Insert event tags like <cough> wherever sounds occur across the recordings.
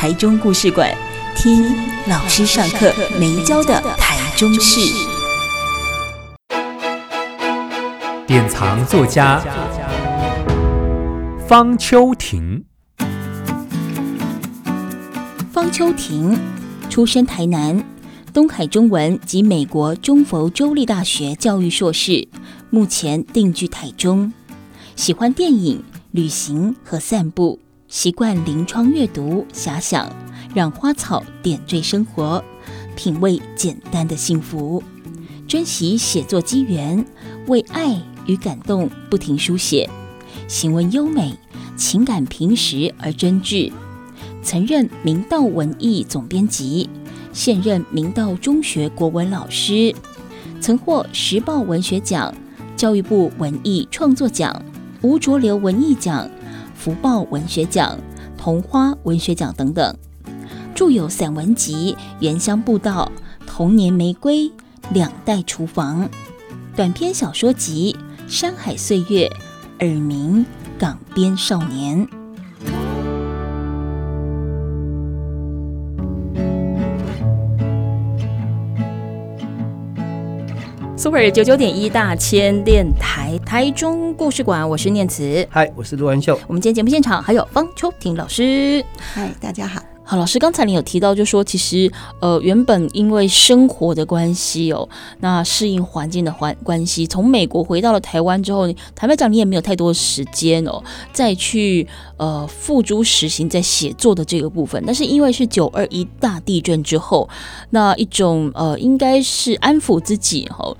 台中故事馆，听老师上课没教的台中事。典藏作家方秋婷。方秋婷出身台南，东海中文及美国中佛州立大学教育硕士，目前定居台中，喜欢电影、旅行和散步。习惯临窗阅读、遐想，让花草点缀生活，品味简单的幸福。珍惜写作机缘，为爱与感动不停书写，行文优美，情感平实而真挚。曾任明道文艺总编辑，现任明道中学国文老师，曾获时报文学奖、教育部文艺创作奖、吴浊流文艺奖。福报文学奖、桐花文学奖等等，著有散文集《原乡步道》《童年玫瑰》《两代厨房》，短篇小说集《山海岁月》《耳鸣》《港边少年》。Super 九九点一大千电台台中故事馆，我是念慈，嗨，我是陆文秀。我们今天节目现场还有方秋婷老师，嗨，大家好。好，老师，刚才你有提到，就说其实呃，原本因为生活的关系哦，那适应环境的环关系，从美国回到了台湾之后，坦白讲，你也没有太多时间哦，再去呃付诸实行在写作的这个部分。但是因为是九二一大地震之后，那一种呃，应该是安抚自己哈，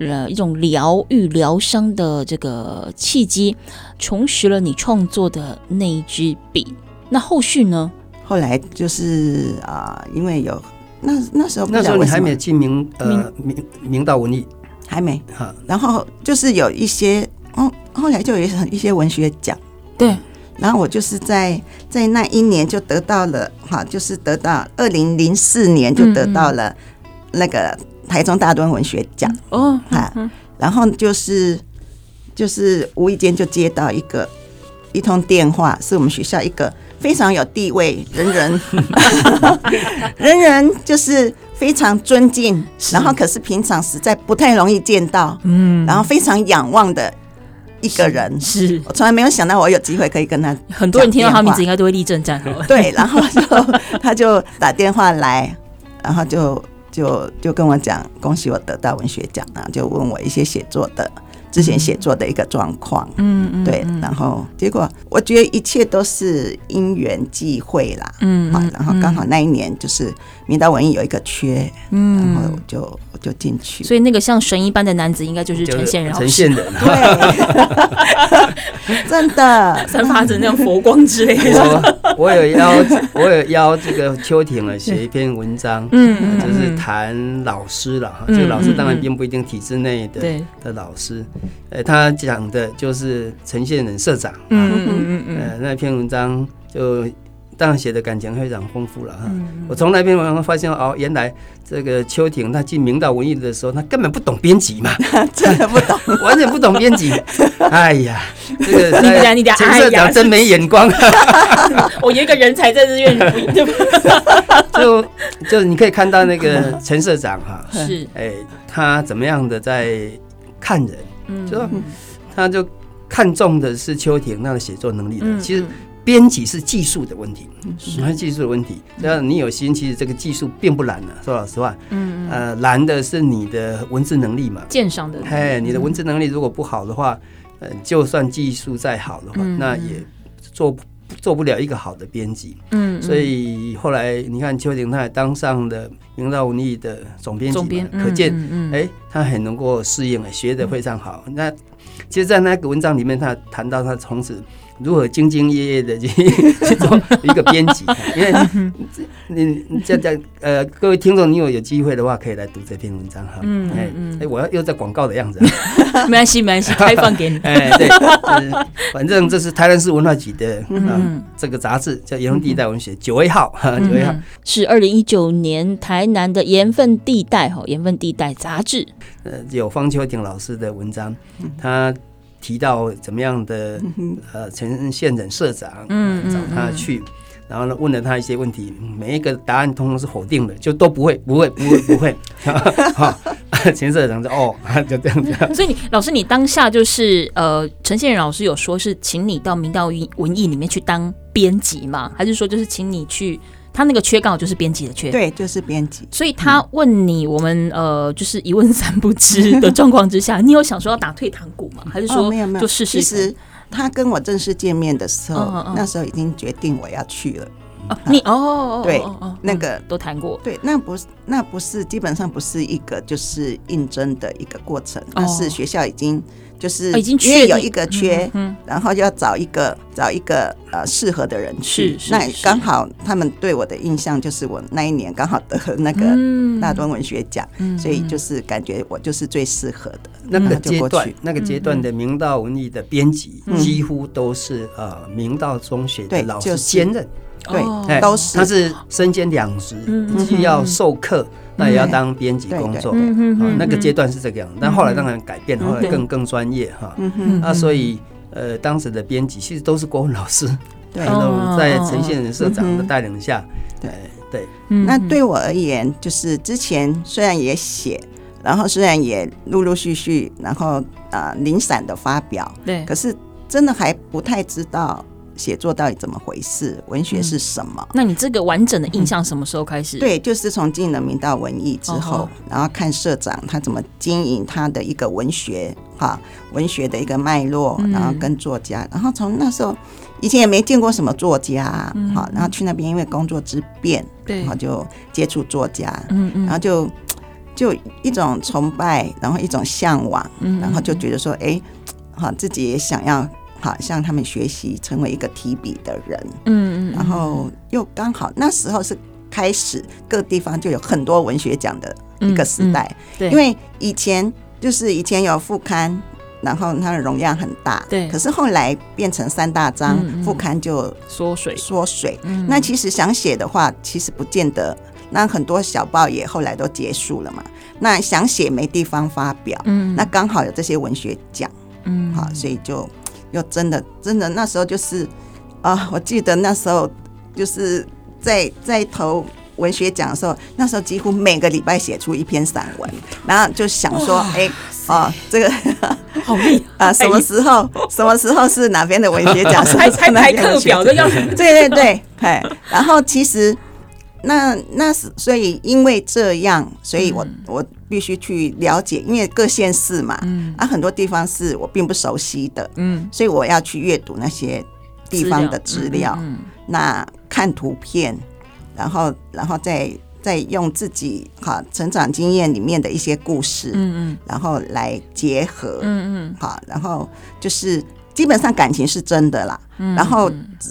呃，一种疗愈疗伤的这个契机，重拾了你创作的那一支笔。那后续呢？后来就是啊、呃，因为有那那时候那时候你还没进明呃明明道文艺。还没。哈，然后就是有一些哦，后来就有一些文学奖。对，然后我就是在在那一年就得到了哈，就是得到二零零四年就得到了那个台中大墩文学奖。哦哈，然后就是就是无意间就接到一个一通电话，是我们学校一个。非常有地位，人人。<laughs> 人人就是非常尊敬，然后可是平常实在不太容易见到，嗯，然后非常仰望的一个人，是，是。我从来没有想到我有机会可以跟他，很多人听到他名字应该都会立正站好，<laughs> 对，然后就他就打电话来，然后就就就跟我讲，恭喜我得到文学奖啊，就问我一些写作的。之前写作的一个状况，嗯嗯，对，然后结果我觉得一切都是因缘际会啦，嗯，好，然后刚好那一年就是明道文艺有一个缺，嗯，然后我就我就进去，所以那个像神一般的男子应该就是陈宪仁，陈宪仁，对，<laughs> 真的。散发着那种佛光之类的。我有邀我有邀这个秋婷了写一篇文章，嗯，就是谈老师了哈，这个老师当然并不一定体制内的的老师。呃，他讲的就是陈宪仁社长，嗯嗯嗯嗯，呃，那篇文章就当然写的感情非常丰富了哈。我从那篇文章发现哦，原来这个邱婷他进明道文艺的时候，他根本不懂编辑嘛，<laughs> 真的不懂，<laughs> 完全不懂编辑。<laughs> 哎呀，这个陈社长真没眼光。我有一个人才在这院里？就就你可以看到那个陈社长哈，是哎，他怎么样的在看人。嗯，就说他就看中的是邱婷那个写作能力的。其实编辑是技术的问题，是。技术的问题。只要你有心，其实这个技术并不难的。说老实话，嗯呃，难的是你的文字能力嘛。鉴赏的，嘿，你的文字能力如果不好的话，呃，就算技术再好的话，那也做不。做不了一个好的编辑，嗯，所以后来你看邱婷，她也当上了明道文艺的总编辑，可见，哎，他很能够适应，学得非常好。那其实，在那个文章里面，他谈到他从此如何兢兢业业的去 <laughs> 去做一个编辑，<laughs> 因为你你这样呃，各位听众，你有有机会的话，可以来读这篇文章哈。嗯嗯哎，我要又在广告的样子。没关系，没关系，开放给你。哎，对，反正这是台南市文化局的嗯这个杂志叫《盐分地带文学》九 A 号哈，九 A 号是二零一九年台南的盐分地带哈盐分地带杂志。呃，有方秋婷老师的文章，他。提到怎么样的呃，陈宪仁社长，嗯，找他去，然后呢，问了他一些问题，每一个答案通通是否定的，就都不会，不会，不会，不会。<laughs> 好，陈社长说哦，<laughs> 就这样子。所以你老师，你当下就是呃，陈宪仁老师有说是请你到明道文艺里面去当编辑吗？还是说就是请你去？他那个缺刚好就是编辑的缺，对，就是编辑。所以他问你，我们呃，就是一问三不知的状况之下，<laughs> 你有想说要打退堂鼓吗？还是说没有没有？就试试。其实他跟我正式见面的时候，那时候已经决定我要去了。你哦，对，那个都谈过。对，那不是那不是基本上不是一个就是应征的一个过程，那是学校已经。就是因为有一个缺，然后要找一个找一个呃适合的人去。那刚好他们对我的印象就是我那一年刚好得了那个大专文学奖，所以就是感觉我就是最适合的。那个阶段，那个阶段的明道文艺的编辑几乎都是呃明道中学的老师兼任，对，都是。他是身兼两职，既要授课。那也要当编辑工作，啊，那个阶段是这个样，但后来当然改变，后来更更专业哈。那所以呃，当时的编辑其实都是国文老师，对，<laughs> 在陈宪仁社长的带领下，对。对。那对我而言，就是之前虽然也写，然后虽然也陆陆续续，然后啊零散的发表，对，可是真的还不太知道。写作到底怎么回事？文学是什么？嗯、那你这个完整的印象什么时候开始？嗯、对，就是从进了民道文艺之后，哦、然后看社长他怎么经营他的一个文学哈，文学的一个脉络，然后跟作家，嗯、然后从那时候以前也没见过什么作家，好、嗯，然后去那边因为工作之便，对，然后就接触作家，嗯嗯，然后就就一种崇拜，然后一种向往，嗯，然后就觉得说，哎，好，自己也想要。好，向他们学习，成为一个提笔的人。嗯嗯，然后又刚好那时候是开始各地方就有很多文学奖的一个时代。对，因为以前就是以前有副刊，然后它的容量很大。对。可是后来变成三大章，副刊就缩水缩水。那其实想写的话，其实不见得。那很多小报也后来都结束了嘛。那想写没地方发表。嗯。那刚好有这些文学奖。嗯。好，所以就。又真的真的那时候就是啊，我记得那时候就是在在投文学奖的时候，那时候几乎每个礼拜写出一篇散文，然后就想说，哎啊，这个 <laughs> 好厉 <laughs> 害啊！什么时候什么时候是哪边的文学奖？<laughs> 还还排课表的要对对对，哎，然后其实。那那是所以，因为这样，所以我我必须去了解，因为各县市嘛，嗯，啊，很多地方是我并不熟悉的，嗯，所以我要去阅读那些地方的资料，嗯，那看图片，然后然后再再用自己哈成长经验里面的一些故事，嗯嗯，然后来结合，嗯嗯，好，然后就是基本上感情是真的啦，嗯，然后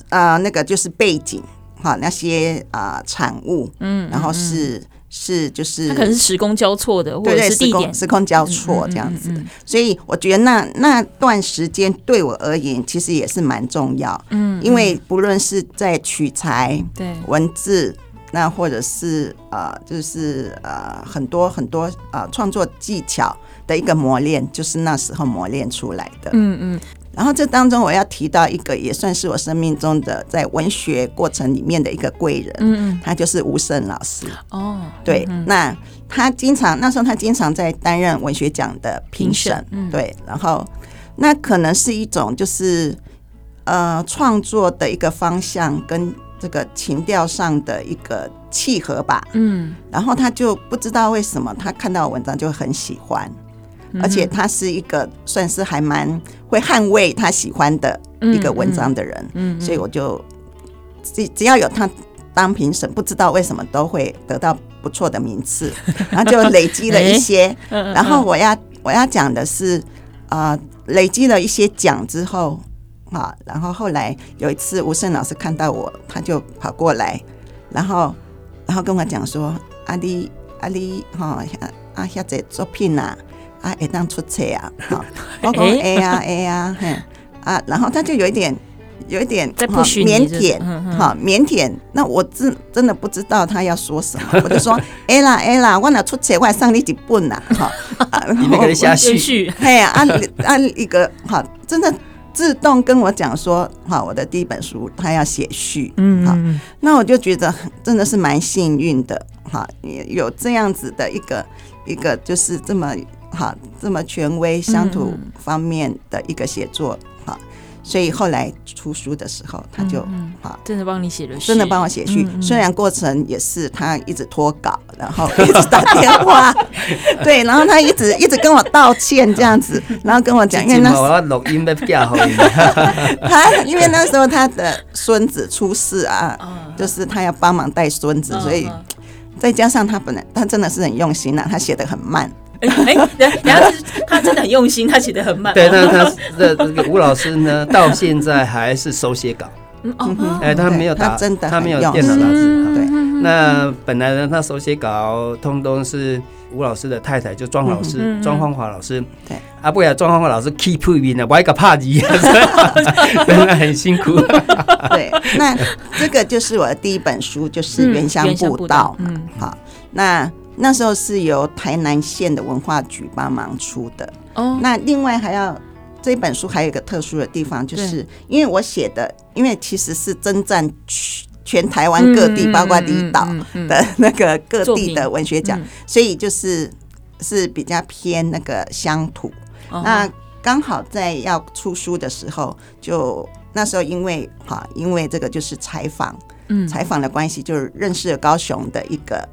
啊那个就是背景。好，那些啊、呃、产物，嗯，然后是、嗯、是就是，它可能是时空交错的，或者是地点时空交错这样子的，所以我觉得那那段时间对我而言，其实也是蛮重要，嗯，因为不论是在取材、对文字，那或者是呃，就是呃很多很多呃创作技巧的一个磨练，就是那时候磨练出来的，嗯嗯。然后这当中我要提到一个，也算是我生命中的在文学过程里面的一个贵人，嗯，他就是吴胜老师。哦，对，那他经常那时候他经常在担任文学奖的评审，嗯。对，然后那可能是一种就是呃创作的一个方向跟这个情调上的一个契合吧，嗯，然后他就不知道为什么他看到文章就很喜欢。而且他是一个算是还蛮会捍卫他喜欢的一个文章的人，嗯，所以我就只只要有他当评审，不知道为什么都会得到不错的名次，然后就累积了一些。然后我要我要讲的是，啊，累积了一些奖之后，啊，然后后来有一次吴胜老师看到我，他就跑过来，然后然后跟我讲说：“阿丽阿丽哈啊，下这作品啊，啊会当出册啊，哈，<laughs> 我讲哎呀哎呀，嘿。啊，然后他就有一点。”有一点在不许腼腆，哈，腼腆。那我真真的不知道他要说什么，我就说，<laughs> 哎啦哎啦，我哪出车，我上你几本呐，哈，<laughs> 你们可以下序，嘿呀，按按一个，哈，真的自动跟我讲说，好，我的第一本书他要写序，嗯，好，那我就觉得真的是蛮幸运的，哈，有这样子的一个一个就是这么哈这么权威乡土方面的一个写作。所以后来出书的时候，他就好，真的帮你写了，真的帮我写序。虽然过程也是他一直脱稿，然后 <laughs> 一直打电话，<laughs> 对，然后他一直一直跟我道歉这样子，<laughs> 然后跟我讲，因为那时候录音被架好，他因为那时候他的孙子出事啊，就是他要帮忙带孙子，所以再加上他本来他真的是很用心呐，他写的很慢。哎，然后他真的很用心，他写的很慢。<laughs> 对，那他 <laughs> 的这个吴老师呢，到现在还是手写稿。哦，哎，他没有打，真的他没有电脑打字。对，那本来呢，他手写稿通通是吴老师的太太，就庄老师，庄芳华老师。对，啊，不然庄芳华老师 keep 住呢，我一个怕字，<laughs> 真的很辛苦。对，那这个就是我的第一本书，就是《原乡步道》。嗯，好，那。那时候是由台南县的文化局帮忙出的哦。那另外还要这本书还有一个特殊的地方，就是因为我写的，因为其实是征战全全台湾各地，包括离岛的那个各地的文学奖，所以就是是比较偏那个乡土。那刚好在要出书的时候，就那时候因为哈，因为这个就是采访，嗯，采访的关系，就是认识了高雄的一个。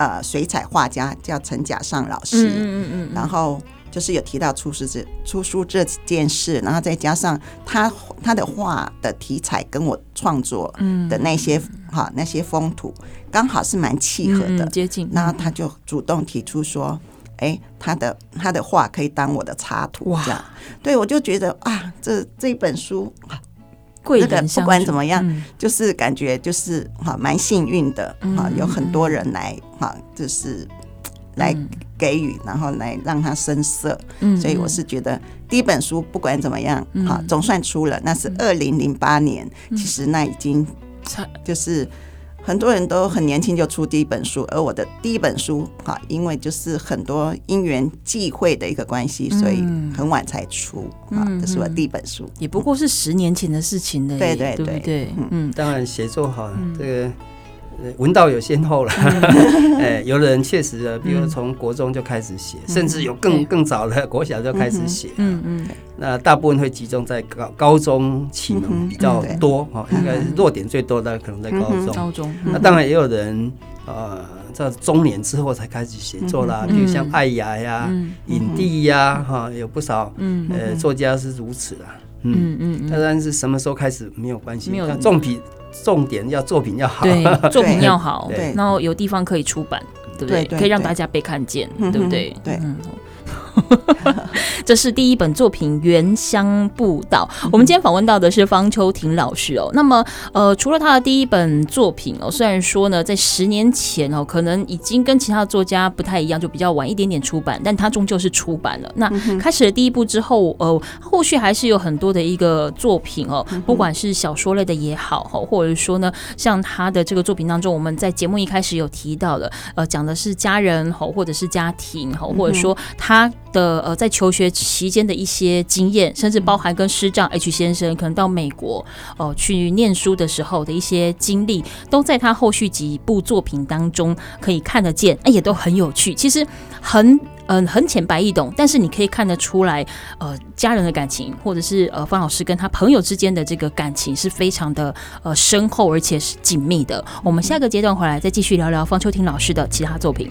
呃，水彩画家叫陈甲上老师，嗯嗯嗯，然后就是有提到出书这出书这件事，然后再加上他他的画的题材跟我创作的那些哈、嗯、那些风土刚好是蛮契合的，接近，然后他就主动提出说，哎，他的他的画可以当我的插图，这样，对我就觉得啊，这这一本书。贵的不管怎么样，嗯、就是感觉就是哈蛮幸运的哈，嗯、有很多人来哈，就是来给予，嗯、然后来让他生色。嗯、所以我是觉得第一本书不管怎么样哈，嗯、总算出了，那是二零零八年，嗯、其实那已经就是。很多人都很年轻就出第一本书，而我的第一本书，哈，因为就是很多因缘际会的一个关系，所以很晚才出，啊，这是我第一本书，也不过是十年前的事情了，对对对对，嗯，当然写作好，这个。文道有先后了，<laughs> 哎，有的人确实，比如从国中就开始写，甚至有更更早的国小就开始写，嗯嗯。那大部分会集中在高高中启蒙比较多哈，应该是弱点最多的可能在高中。高中。那当然也有人呃，在中年之后才开始写作啦，比如像艾雅呀、影帝呀，哈，有不少呃作家是如此啊。嗯嗯。当然是什么时候开始没有关系，没有重笔。重点要作品要好，对，<laughs> 作品要好，对，然后有地方可以出版，对不对？可以让大家被看见，对不对？对。<laughs> 这是第一本作品《原乡步道》。我们今天访问到的是方秋婷老师哦。那么，呃，除了他的第一本作品哦，虽然说呢，在十年前哦，可能已经跟其他的作家不太一样，就比较晚一点点出版，但他终究是出版了。那开始了第一部之后，呃，后续还是有很多的一个作品哦，不管是小说类的也好，或者说呢，像他的这个作品当中，我们在节目一开始有提到的，呃，讲的是家人吼，或者是家庭吼，或者说他。的呃，在求学期间的一些经验，甚至包含跟师长 H 先生可能到美国哦、呃、去念书的时候的一些经历，都在他后续几部作品当中可以看得见，也都很有趣。其实很嗯、很浅白易懂，但是你可以看得出来，呃，家人的感情，或者是呃方老师跟他朋友之间的这个感情是非常的呃深厚，而且是紧密的。我们下个阶段回来再继续聊聊方秋婷老师的其他作品。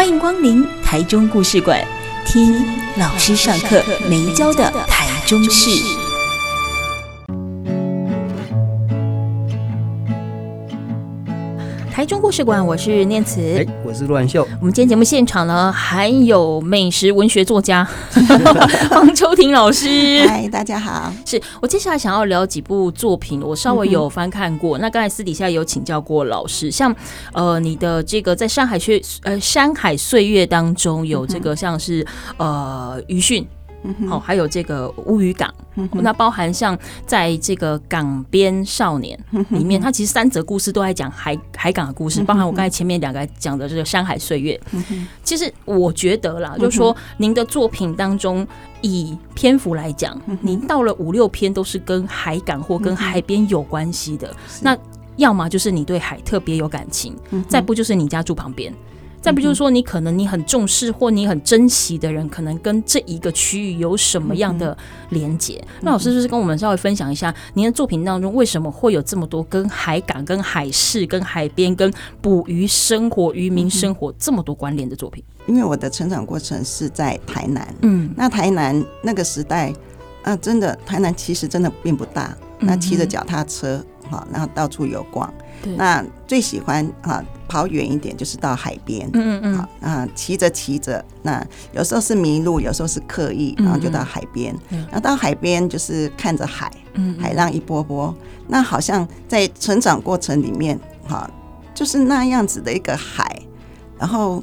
欢迎光临台中故事馆，听老师上课没教的台中事。台中故事馆，我是念慈，哎，我是陆万秀。我们今天节目现场呢，还有美食文学作家 <laughs> 方秋婷老师。嗨，大家好。是我接下来想要聊几部作品，我稍微有翻看过。嗯、那刚才私底下有请教过老师，像呃，你的这个在山海岁呃山海岁月当中有这个像是呃余训。好，还有这个乌鱼港，那包含像在这个港边少年里面，它其实三则故事都在讲海海港的故事，包含我刚才前面两个讲的这个山海岁月。其实我觉得啦，就是说您的作品当中，以篇幅来讲，您到了五六篇都是跟海港或跟海边有关系的。那要么就是你对海特别有感情，再不就是你家住旁边。再不就是说，你可能你很重视或你很珍惜的人，可能跟这一个区域有什么样的连接？那老师就是跟我们稍微分享一下，您的作品当中为什么会有这么多跟海港、跟海事、跟海边、跟捕鱼生活、渔民生活这么多关联的作品？因为我的成长过程是在台南，嗯，那台南那个时代，啊，真的台南其实真的并不大，那骑着脚踏车，好，然后到处游逛。对。那最喜欢啊，跑远一点就是到海边，嗯嗯啊，骑着骑着，那有时候是迷路，有时候是刻意，然后就到海边，嗯。嗯然后到海边就是看着海，嗯，嗯，海浪一波波，那好像在成长过程里面，哈，就是那样子的一个海，然后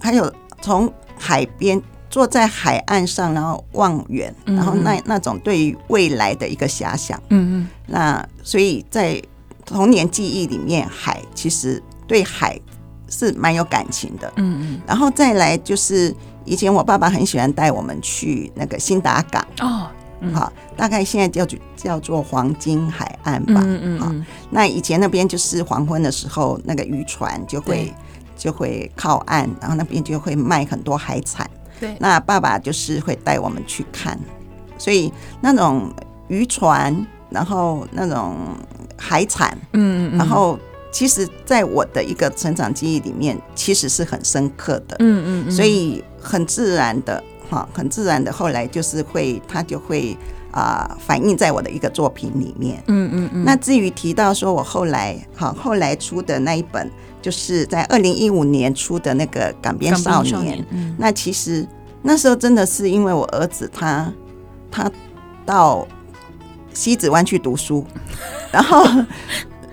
还有从海边坐在海岸上，然后望远，然后那那种对于未来的一个遐想，嗯嗯，那所以在。童年记忆里面，海其实对海是蛮有感情的。嗯嗯，然后再来就是以前我爸爸很喜欢带我们去那个新达港哦，好，大概现在叫做叫做黄金海岸吧。嗯嗯，好，那以前那边就是黄昏的时候，那个渔船就会就会靠岸，然后那边就会卖很多海产。对，那爸爸就是会带我们去看，所以那种渔船，然后那种。海产，嗯嗯，然后其实，在我的一个成长记忆里面，其实是很深刻的，嗯嗯，所以很自然的，哈，很自然的，后来就是会，他就会啊、呃，反映在我的一个作品里面，嗯嗯嗯。那至于提到说我后来，哈，后来出的那一本，就是在二零一五年出的那个《港边少年》，嗯，那其实那时候真的是因为我儿子他他到西子湾去读书。<laughs> 然后，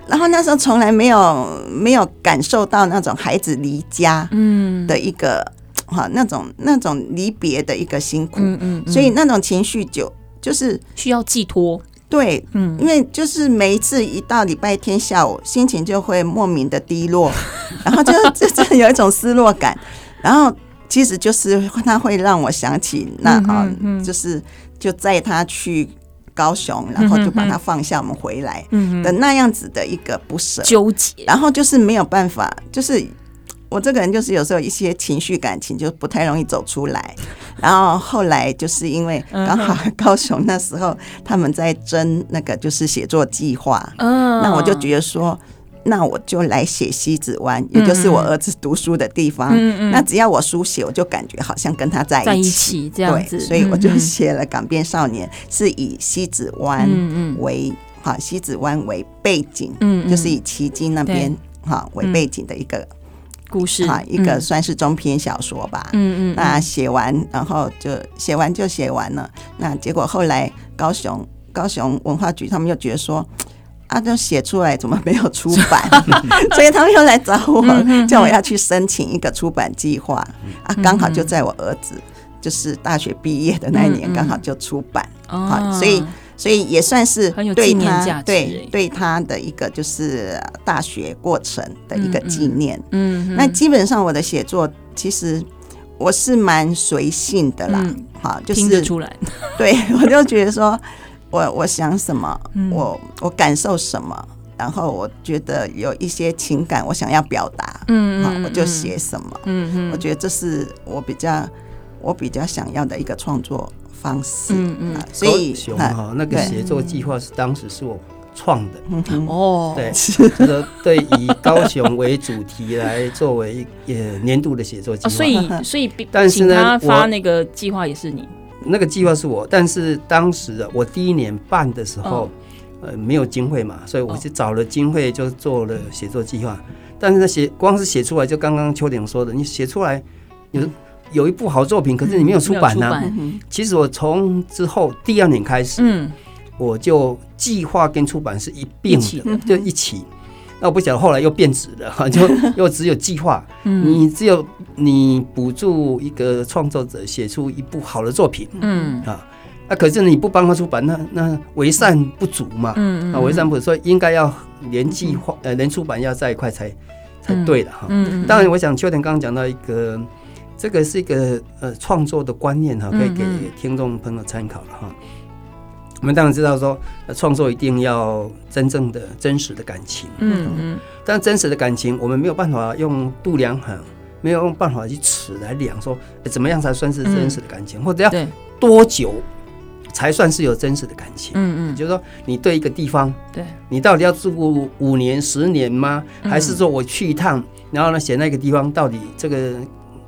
然后那时候从来没有没有感受到那种孩子离家嗯。的一个哈、嗯、那种那种离别的一个辛苦，嗯嗯，嗯。所以那种情绪就就是需要寄托，对，嗯，因为就是每一次一到礼拜天下午，心情就会莫名的低落，<laughs> 然后就就有一种失落感，然后其实就是他会让我想起那啊，嗯嗯、就是就载他去。高雄，然后就把他放下，我们回来的那样子的一个不舍、纠结，然后就是没有办法，就是我这个人就是有时候一些情绪感情就不太容易走出来。<laughs> 然后后来就是因为刚好高雄那时候他们在争那个就是写作计划，那我就觉得说。那我就来写西子湾，也就是我儿子读书的地方。嗯嗯、那只要我书写，我就感觉好像跟他在一起，在一起这样子。对，所以我就写了《港边少年》，是以西子湾为哈西子湾为背景，嗯，就是以旗津那边哈为背景的一个故事，哈，一个算是中篇小说吧。嗯嗯。那写完，然后就写完就写完了。那结果后来高雄高雄文化局他们又觉得说。他就写出来，怎么没有出版？<laughs> 所以他们又来找我，叫我要去申请一个出版计划啊。刚好就在我儿子就是大学毕业的那一年，刚好就出版。好，所以所以也算是对他对对他的一个就是大学过程的一个纪念。嗯，那基本上我的写作其实我是蛮随性的啦。好，就是。对，我就觉得说。我我想什么，我我感受什么，然后我觉得有一些情感，我想要表达，嗯，好，我就写什么，嗯嗯，我觉得这是我比较我比较想要的一个创作方式。嗯嗯，所以熊哈那个写作计划是当时是我创的。哦，对，就是 <laughs> 对以高雄为主题来作为呃年度的写作计划。所以所以，<laughs> 但是呢，他发那个计划也是你。那个计划是我，但是当时我第一年办的时候，呃，没有经费嘛，所以我就找了经费，就做了写作计划。但是他写光是写出来，就刚刚秋鼎说的，你写出来有有一部好作品，可是你没有出版呢。其实我从之后第二年开始，嗯，我就计划跟出版是一并的，就一起。那我不晓得后来又变质了哈，<laughs> 就 <laughs> 又只有计划。你只有你补助一个创作者写出一部好的作品，嗯啊，那可是你不帮他出版，那那为善不足嘛，嗯啊，为善不足，所以应该要连计划呃连出版要在一块才才对的哈。嗯，当然，我想秋田刚刚讲到一个，这个是一个呃创作的观念哈，可以给听众朋友参考了哈。我们当然知道说，创作一定要真正的、真实的感情。嗯嗯。但真实的感情，我们没有办法用度量衡，没有用办法去尺来量，说怎么样才算是真实的感情，或者要多久才算是有真实的感情？嗯嗯。就是说，你对一个地方，对，你到底要住五年、十年吗？还是说我去一趟，然后呢，写那个地方到底这个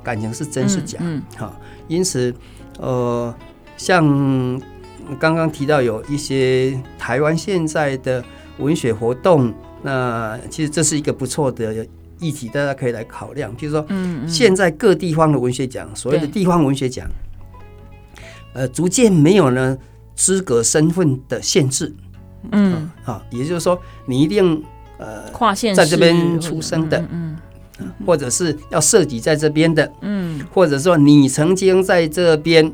感情是真是假？嗯。好，因此，呃，像。刚刚提到有一些台湾现在的文学活动，那其实这是一个不错的议题，大家可以来考量。比如说，现在各地方的文学奖，所谓的地方文学奖，呃，逐渐没有呢资格身份的限制。嗯，啊，也就是说，你一定呃跨县在这边出生的，嗯，或者是要涉及在这边的，嗯，或者说你曾经在这边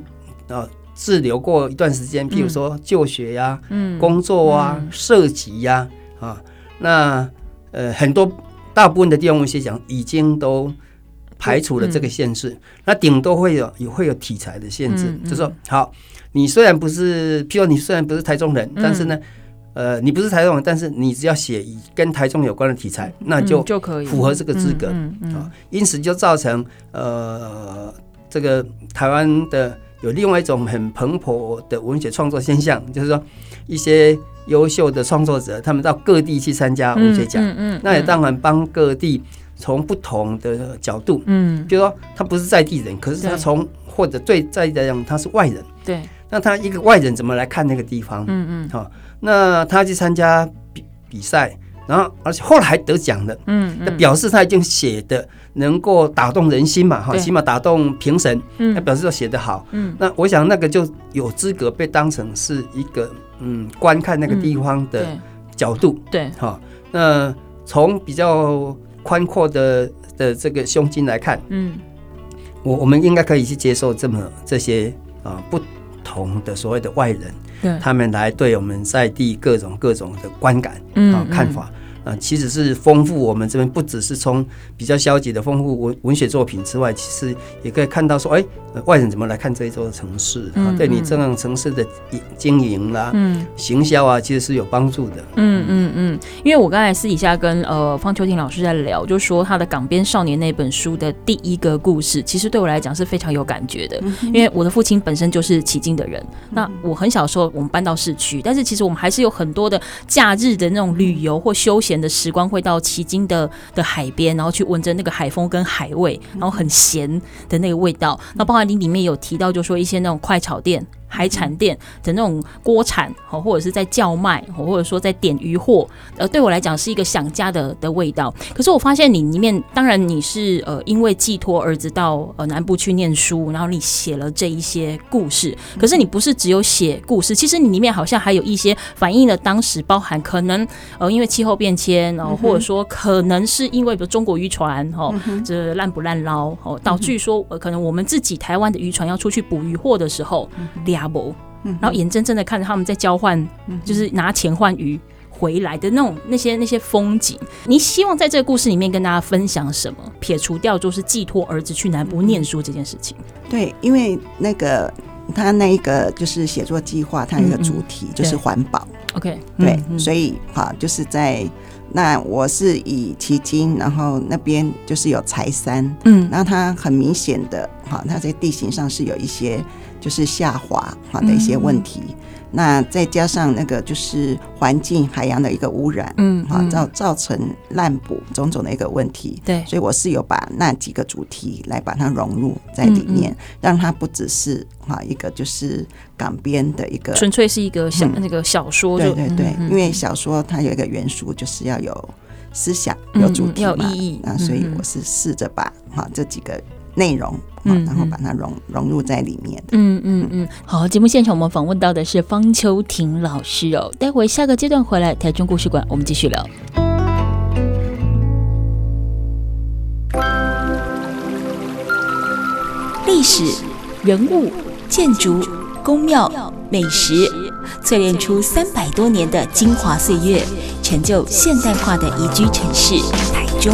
啊。滞留过一段时间，譬如说就学呀、啊、嗯、工作啊、涉及呀，啊，那呃很多大部分的地方文学奖已经都排除了这个限制，嗯、那顶多会有也会有题材的限制，就说好，你虽然不是，譬如你虽然不是台中人，嗯、但是呢，呃，你不是台中人，但是你只要写跟台中有关的题材，那就就可以。符合这个资格啊，因此就造成呃这个台湾的。有另外一种很蓬勃的文学创作现象，就是说一些优秀的创作者，他们到各地去参加文学奖，嗯嗯，那也当然帮各地从不同的角度，嗯，比如说他不是在地人，可是他从或者最在地来讲他是外人，对，那他一个外人怎么来看那个地方？嗯嗯，好，那他去参加比比赛。然后，而且后来还得奖的，嗯，那表示他已经写的能够打动人心嘛，哈，起码打动评审，嗯，那表示说写得好，嗯，那我想那个就有资格被当成是一个嗯观看那个地方的角度，对，哈，那从比较宽阔的的这个胸襟来看，嗯，我我们应该可以去接受这么这些啊不同的所谓的外人。他们来对我们在地各种各种的观感啊看法。啊，其实是丰富我们这边，不只是从比较消极的丰富文文学作品之外，其实也可以看到说，哎，外人怎么来看这一座城市啊？对你这样城市的经营啦、嗯，行销啊，其实是有帮助的。嗯嗯嗯，因为我刚才私底下跟呃方秋婷老师在聊，就说他的《港边少年》那本书的第一个故事，其实对我来讲是非常有感觉的，因为我的父亲本身就是旗津的人。那我很小的时候，我们搬到市区，但是其实我们还是有很多的假日的那种旅游或休闲。的时光会到奇经的的海边，然后去闻着那个海风跟海味，然后很咸的那个味道。那包含你里面有提到，就说一些那种快炒店。海产店的那种锅铲，哦或者是在叫卖，或者说在点渔货，呃，对我来讲是一个想家的的味道。可是我发现你里面，当然你是呃，因为寄托儿子到呃南部去念书，然后你写了这一些故事。可是你不是只有写故事，其实你里面好像还有一些反映了当时包含可能呃，因为气候变迁，然后或者说可能是因为比如中国渔船哦，这滥捕滥捞哦，导致说呃，可能我们自己台湾的渔船要出去捕鱼货的时候两。然后眼睁睁的看着他们在交换，就是拿钱换鱼回来的那种那些那些风景。你希望在这个故事里面跟大家分享什么？撇除掉就是寄托儿子去南部念书这件事情。对，因为那个他那一个就是写作计划，他一个主题就是环保。OK，对，所以哈，就是在那我是以旗津，然后那边就是有柴山，嗯，然后它很明显的哈，它在地形上是有一些。就是下滑哈的一些问题。嗯。那再加上那个就是环境海洋的一个污染，嗯，好造造成滥捕种种的一个问题，对，所以我是有把那几个主题来把它融入在里面，嗯嗯。让它不只是哈一个就是港边的一个，纯粹是一个小、嗯、那个小说，对对对，因为小说它有一个元素就是要有思想，有主题嘛，嗯嗯有意义，啊，所以我是试着把哈这几个。内容，然后把它融融入在里面。嗯嗯嗯，好，节目现场我们访问到的是方秋婷老师哦。待会下个阶段回来，台中故事馆，我们继续聊历史、人物、建筑、宫庙、美食，淬炼出三百多年的精华岁月，成就现代化的宜居城市——台中。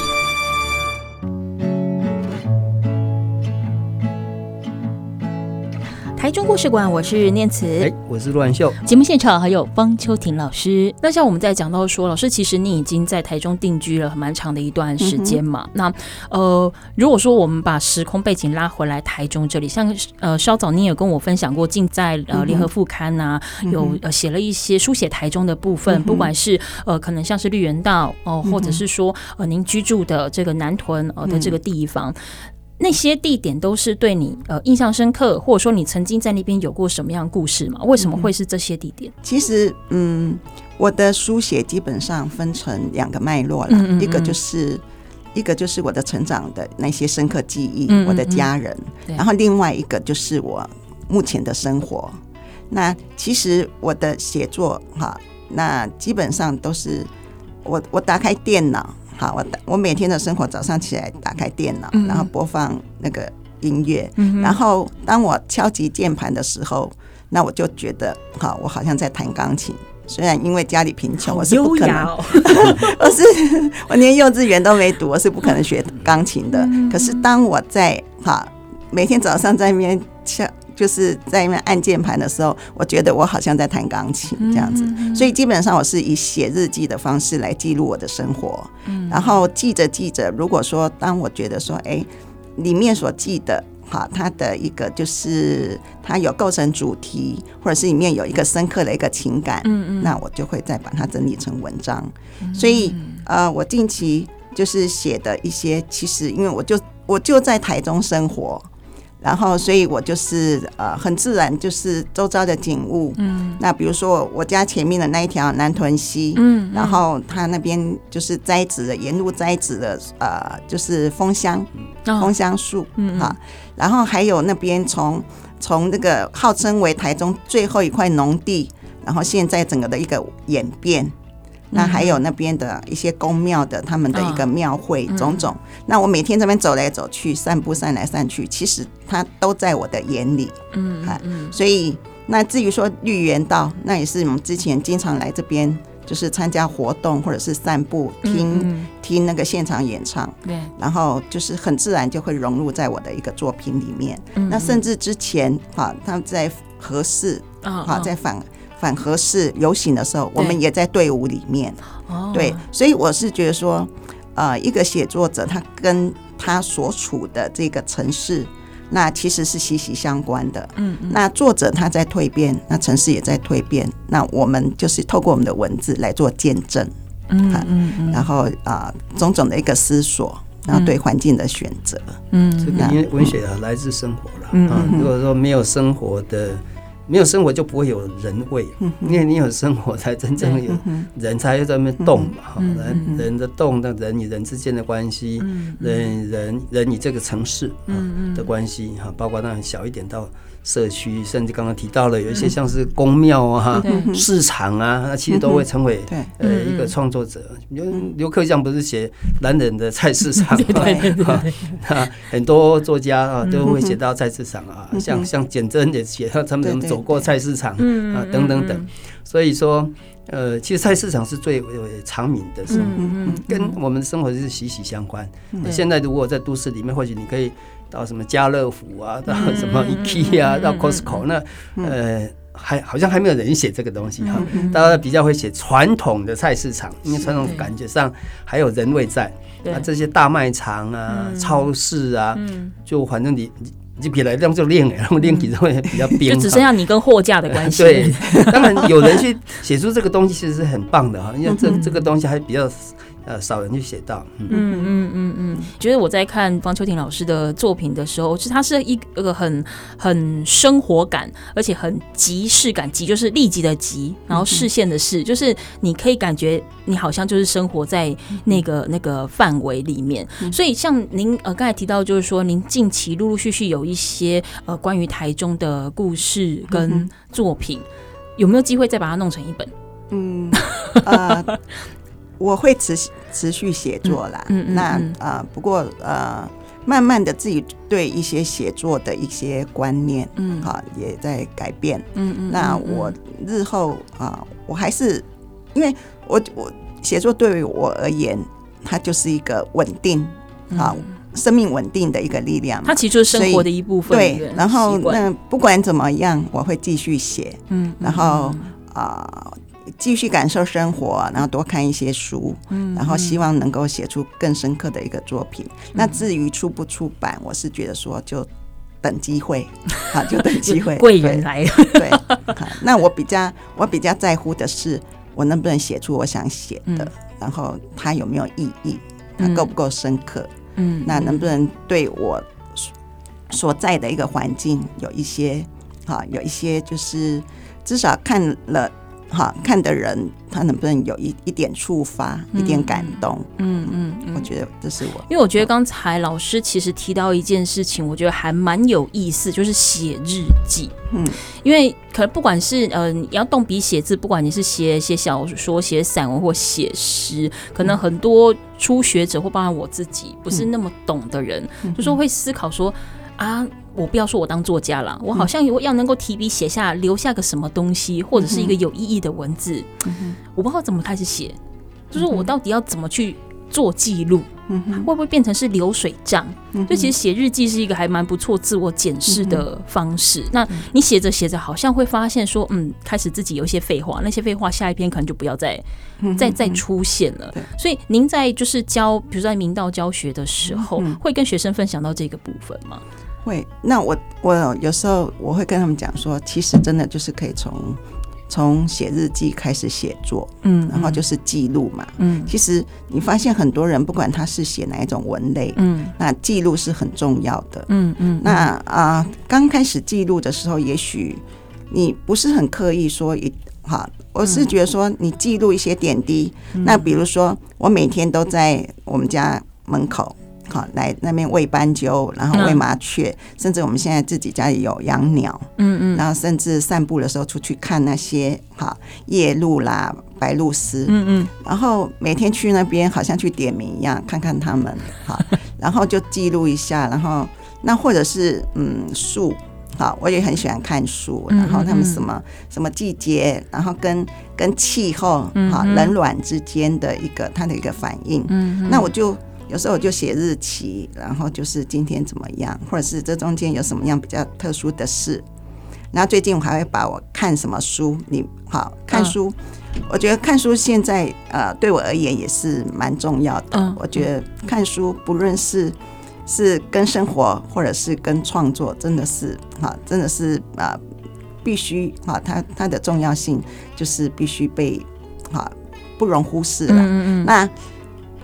台中故事馆，我是念慈，哎，我是陆秀。节目现场还有方秋婷老师。那像我们在讲到说，老师其实你已经在台中定居了蛮长的一段时间嘛。嗯、那呃，如果说我们把时空背景拉回来，台中这里，像呃稍早你也跟我分享过，近在呃联合副刊呐、啊，嗯、有呃写了一些书写台中的部分，嗯、不管是呃可能像是绿园道哦、呃，或者是说呃您居住的这个南屯呃的这个地方。嗯那些地点都是对你呃印象深刻，或者说你曾经在那边有过什么样的故事吗？为什么会是这些地点？其实，嗯，我的书写基本上分成两个脉络了，嗯嗯嗯，一个就是一个就是我的成长的那些深刻记忆，我的家人，然后另外一个就是我目前的生活。那其实我的写作哈，那基本上都是我我打开电脑。好，我我每天的生活，早上起来打开电脑，嗯、然后播放那个音乐，嗯、然后当我敲击键盘的时候，那我就觉得，好，我好像在弹钢琴。虽然因为家里贫穷，我是不可能，哦、<laughs> 我是我连幼稚园都没读，我是不可能学钢琴的。嗯、可是当我在哈每天早上在那边敲。就是在那边按键盘的时候，我觉得我好像在弹钢琴这样子，所以基本上我是以写日记的方式来记录我的生活。然后记着记着，如果说当我觉得说，哎，里面所记的，哈，它的一个就是它有构成主题，或者是里面有一个深刻的一个情感，嗯嗯，那我就会再把它整理成文章。所以，呃，我近期就是写的一些，其实因为我就我就在台中生活。然后，所以我就是呃，很自然，就是周遭的景物。嗯，那比如说我家前面的那一条南屯溪，嗯，然后它那边就是栽植的，沿路栽植的呃，就是枫香，枫香树，嗯啊。然后还有那边从从那个号称为台中最后一块农地，然后现在整个的一个演变。那还有那边的一些宫庙的他们的一个庙会种种，那我每天这边走来走去，散步散来散去，其实它都在我的眼里，嗯嗯，所以那至于说绿园道，那也是我们之前经常来这边，就是参加活动或者是散步，听听那个现场演唱，对，然后就是很自然就会融入在我的一个作品里面。那甚至之前哈，他们在合适啊，在反。反合适游行的时候，我们也在队伍里面。哦，对，所以我是觉得说，呃，一个写作者他跟他所处的这个城市，那其实是息息相关的。嗯，嗯，那作者他在蜕变，那城市也在蜕变。那我们就是透过我们的文字来做见证。嗯嗯，嗯，然后啊、呃，种种的一个思索，然后对环境的选择。嗯，这个因为文学啊，来自生活了。嗯，嗯，如果说没有生活的。没有生活就不会有人味，因为你有生活才真正有人才在那边动嘛，哈，人人的动，那人与人之间的关系，人人人与这个城市啊的关系哈，包括那很小一点到。社区，甚至刚刚提到了有一些像是宫庙啊、市场啊，那其实都会成为呃一个创作者。刘刘克襄不是写男人的菜市场 <laughs> 哈，很多作家啊都会写到菜市场啊，像像简真也写到他们怎么走走过菜市场啊，等等等。所以说，呃，其实菜市场是最常民的生活，跟我们的生活是息息相关。现在如果在都市里面，或许你可以到什么家乐福啊，到什么 IKEA 啊，到 Costco，那呃。还好像还没有人写这个东西哈，大家比较会写传统的菜市场，因为传统感觉上还有人味在。那这些大卖场啊、超市啊，就反正你你别来这样就练了，<laughs> 然后练起来会比较憋，就只剩下你跟货架的关系。对，当然有人去写出这个东西，其实是很棒的哈，因为这这个东西还比较。呃，少人去写到，嗯。嗯嗯嗯，觉得我在看方秋婷老师的作品的时候，其实他是一个很很生活感，而且很即视感，即就是立即的即，然后视线的视，就是你可以感觉你好像就是生活在那个那个范围里面。所以像您呃刚才提到，就是说您近期陆陆续续有一些呃关于台中的故事跟作品，有没有机会再把它弄成一本？嗯我会持续持续写作啦，嗯那啊、呃，不过呃，慢慢的自己对一些写作的一些观念，嗯，好，也在改变，嗯嗯。嗯那我日后啊、呃，我还是因为我我写作对于我而言，它就是一个稳定啊，嗯、生命稳定的一个力量，它其实就是生活的一部分。对，然后那不管怎么样，我会继续写，嗯，然后啊。呃继续感受生活，然后多看一些书，嗯，然后希望能够写出更深刻的一个作品。嗯、那至于出不出版，我是觉得说就等机会，<laughs> 好，就等机会，贵人来了。对，那我比较我比较在乎的是，我能不能写出我想写的，嗯、然后它有没有意义，它够不够深刻，嗯，那能不能对我所在的一个环境有一些，好，有一些就是至少看了。好看的人，他能不能有一一点触发，嗯、一点感动？嗯嗯，嗯嗯，我觉得这是我。因为我觉得刚才老师其实提到一件事情，我觉得还蛮有意思，就是写日记。嗯，因为可能不管是呃你要动笔写字，不管你是写写小说、写散文或写诗，可能很多初学者或包括我自己不是那么懂的人，嗯、就说会思考说。啊，我不要说我当作家了，我好像有要能够提笔写下留下个什么东西，或者是一个有意义的文字，嗯、我不知道怎么开始写，就是我到底要怎么去做记录，嗯、会不会变成是流水账？就其实写日记是一个还蛮不错自我检视的方式。嗯、那你写着写着，好像会发现说，嗯，开始自己有一些废话，那些废话下一篇可能就不要再再再出现了。所以您在就是教，比如在明道教学的时候，嗯、会跟学生分享到这个部分吗？会，那我我有时候我会跟他们讲说，其实真的就是可以从从写日记开始写作，嗯，然后就是记录嘛，嗯，其实你发现很多人不管他是写哪一种文类，嗯，那记录是很重要的，嗯嗯，嗯那啊，刚开始记录的时候，也许你不是很刻意说一哈，我是觉得说你记录一些点滴，嗯、那比如说我每天都在我们家门口。好，来那边喂斑鸠，然后喂麻雀，嗯、甚至我们现在自己家里有养鸟，嗯嗯，然后甚至散步的时候出去看那些哈夜鹭啦、白鹭鸶，嗯嗯，然后每天去那边好像去点名一样，看看他们，好，<laughs> 然后就记录一下，然后那或者是嗯树，好，我也很喜欢看树，然后他们什么、嗯嗯、什么季节，然后跟跟气候哈冷暖之间的一个它的一个反应，嗯，那我就。有时候我就写日期，然后就是今天怎么样，或者是这中间有什么样比较特殊的事。然后最近我还会把我看什么书，你好看书，嗯、我觉得看书现在呃对我而言也是蛮重要的。嗯、我觉得看书不论是是跟生活或者是跟创作，真的是哈，真的是啊、呃、必须哈，它它的重要性就是必须被哈不容忽视了。嗯嗯那。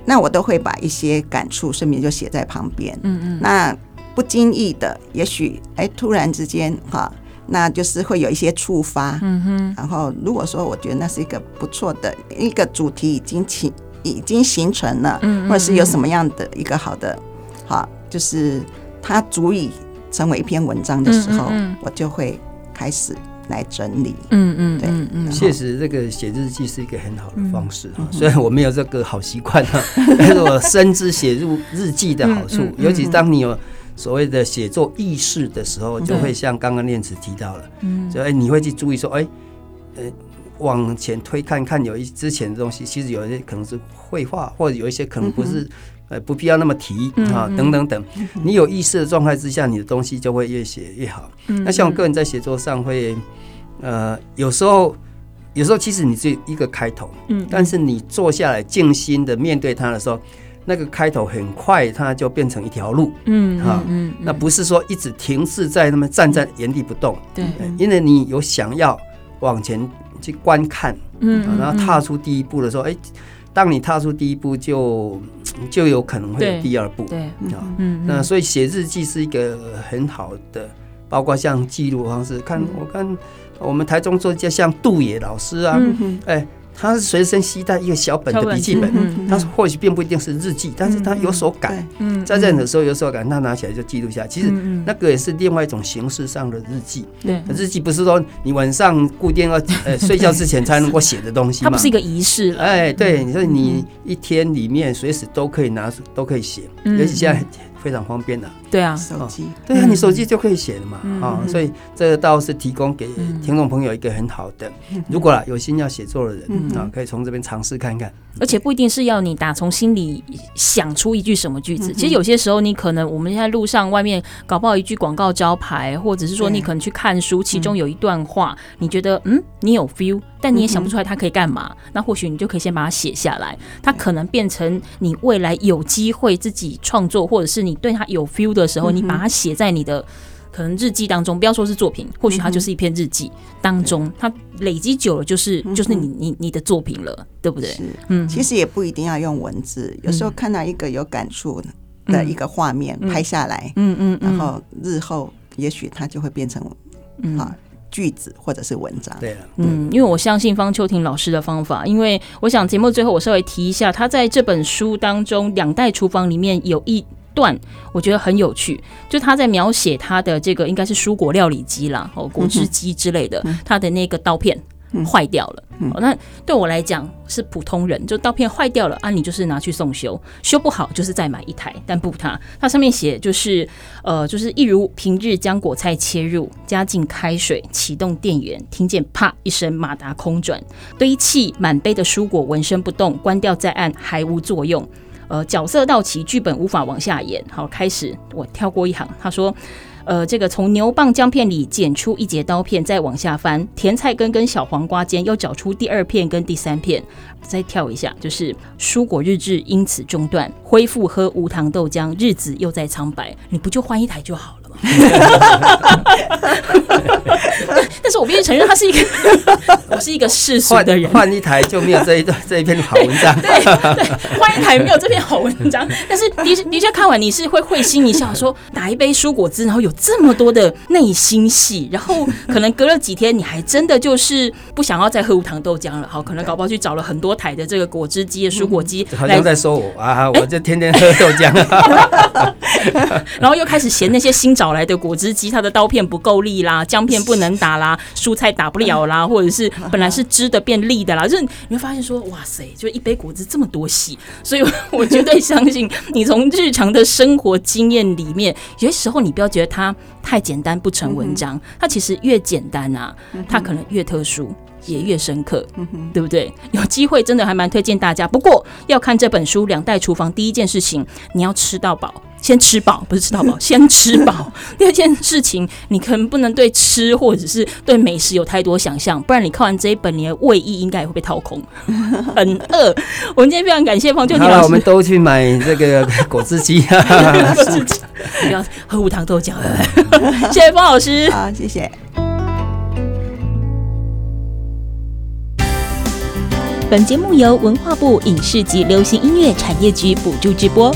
那我都会把一些感触顺便就写在旁边，嗯嗯，那不经意的，也许哎，突然之间哈，那就是会有一些触发，嗯哼，然后如果说我觉得那是一个不错的一个主题已经形已经形成了，嗯，或者是有什么样的一个好的，好，就是它足以成为一篇文章的时候，我就会开始。来整理，嗯嗯，对，嗯，确实这个写日记是一个很好的方式哈。虽然我没有这个好习惯哈，<laughs> 但是我深知写入日记的好处，尤其当你有所谓的写作意识的时候，就会像刚刚念慈提到了，嗯，所以你会去注意说，哎，呃，往前推看看，有一之前的东西，其实有一些可能是绘画，或者有一些可能不是，呃，不必要那么提啊，等等等。<laughs> 你有意识的状态之下，你的东西就会越写越好。那像我个人在写作上会，呃，有时候。有时候其实你是一个开头，嗯，但是你坐下来静心的面对它的时候，那个开头很快它就变成一条路，嗯，哈，嗯，那不是说一直停滞在那么站在原地不动，对，因为你有想要往前去观看，嗯，然后踏出第一步的时候，哎，当你踏出第一步就就有可能会有第二步，对，啊嗯，那所以写日记是一个很好的，包括像记录方式，看我看。我们台中作家像杜野老师啊，哎，他是随身携带一个小本的笔记本，他或许并不一定是日记，但是他有所感，在任何时候有所感，他拿起来就记录下来。其实那个也是另外一种形式上的日记。对，日记不是说你晚上固定要呃 <laughs> 睡觉之前才能够写的东西嘛，它不是一个仪式。哎，对，你说你一天里面随时都可以拿，都可以写，尤其现在。非常方便的，对啊，手机，对啊，你手机就可以写了嘛，啊，所以这个倒是提供给听众朋友一个很好的，如果啦有心要写作的人啊，可以从这边尝试看看。而且不一定是要你打从心里想出一句什么句子，其实有些时候你可能我们现在路上外面搞不好一句广告招牌，或者是说你可能去看书，其中有一段话，你觉得嗯你有 feel，但你也想不出来它可以干嘛，那或许你就可以先把它写下来，它可能变成你未来有机会自己创作，或者是你。对它有 feel 的时候，你把它写在你的可能日记当中，不要说是作品，或许它就是一篇日记当中，它累积久了就是就是你你你的作品了，对不对？嗯，其实也不一定要用文字，有时候看到一个有感触的一个画面拍下来，嗯嗯，然后日后也许它就会变成啊句子或者是文章。对了，嗯，因为我相信方秋婷老师的方法，因为我想节目最后我稍微提一下，他在这本书当中两代厨房里面有一。段我觉得很有趣，就他在描写他的这个应该是蔬果料理机啦，哦，果汁机之类的，他的那个刀片坏掉了。哦，那对我来讲是普通人，就刀片坏掉了啊，你就是拿去送修，修不好就是再买一台。但不它，它上面写就是呃，就是一如平日将果菜切入，加进开水，启动电源，听见啪一声马达空转，堆砌满杯的蔬果纹身不动，关掉再按还无作用。呃，角色到齐，剧本无法往下演。好，开始，我跳过一行。他说，呃，这个从牛蒡姜片里剪出一截刀片，再往下翻，甜菜根跟小黄瓜间又找出第二片跟第三片。再跳一下，就是蔬果日志因此中断，恢复喝无糖豆浆，日子又在苍白。你不就换一台就好了？<laughs> 但是我必须承认，他是一个，<laughs> 我是一个世俗的人。换一台就没有这一段 <laughs> 这一篇好文章。对对，换一台没有这篇好文章。但是的确的确看完你是会会心一笑，说打一杯蔬果汁，然后有这么多的内心戏，然后可能隔了几天，你还真的就是不想要再喝无糖豆浆了。好，可能搞不好去找了很多台的这个果汁机、蔬果机，好像在说我啊，我就天天喝豆浆，然后又开始嫌那些新找。找来的果汁机，它的刀片不够利啦，<laughs> 姜片不能打啦，蔬菜打不了啦，<laughs> 或者是本来是汁的变粒的啦，就是你会发现说，哇塞，就一杯果汁这么多戏，所以我绝对相信你从日常的生活经验里面，有些时候你不要觉得它太简单不成文章，它其实越简单啊，它可能越特殊，也越深刻，对不对？有机会真的还蛮推荐大家，不过要看这本书《两代厨房》，第一件事情你要吃到饱。先吃饱，不是吃到饱，<laughs> 先吃饱。<laughs> 第二件事情，你可能不能对吃或者是对美食有太多想象，不然你看完这一本，你的胃意应该也会被掏空，<laughs> 很饿。我们今天非常感谢方秋婷老师，我们都去买这个果汁机，果汁机，不要喝无糖豆浆。谢谢方老师，好，谢谢。本节目由文化部影视及流行音乐产业局补助直播。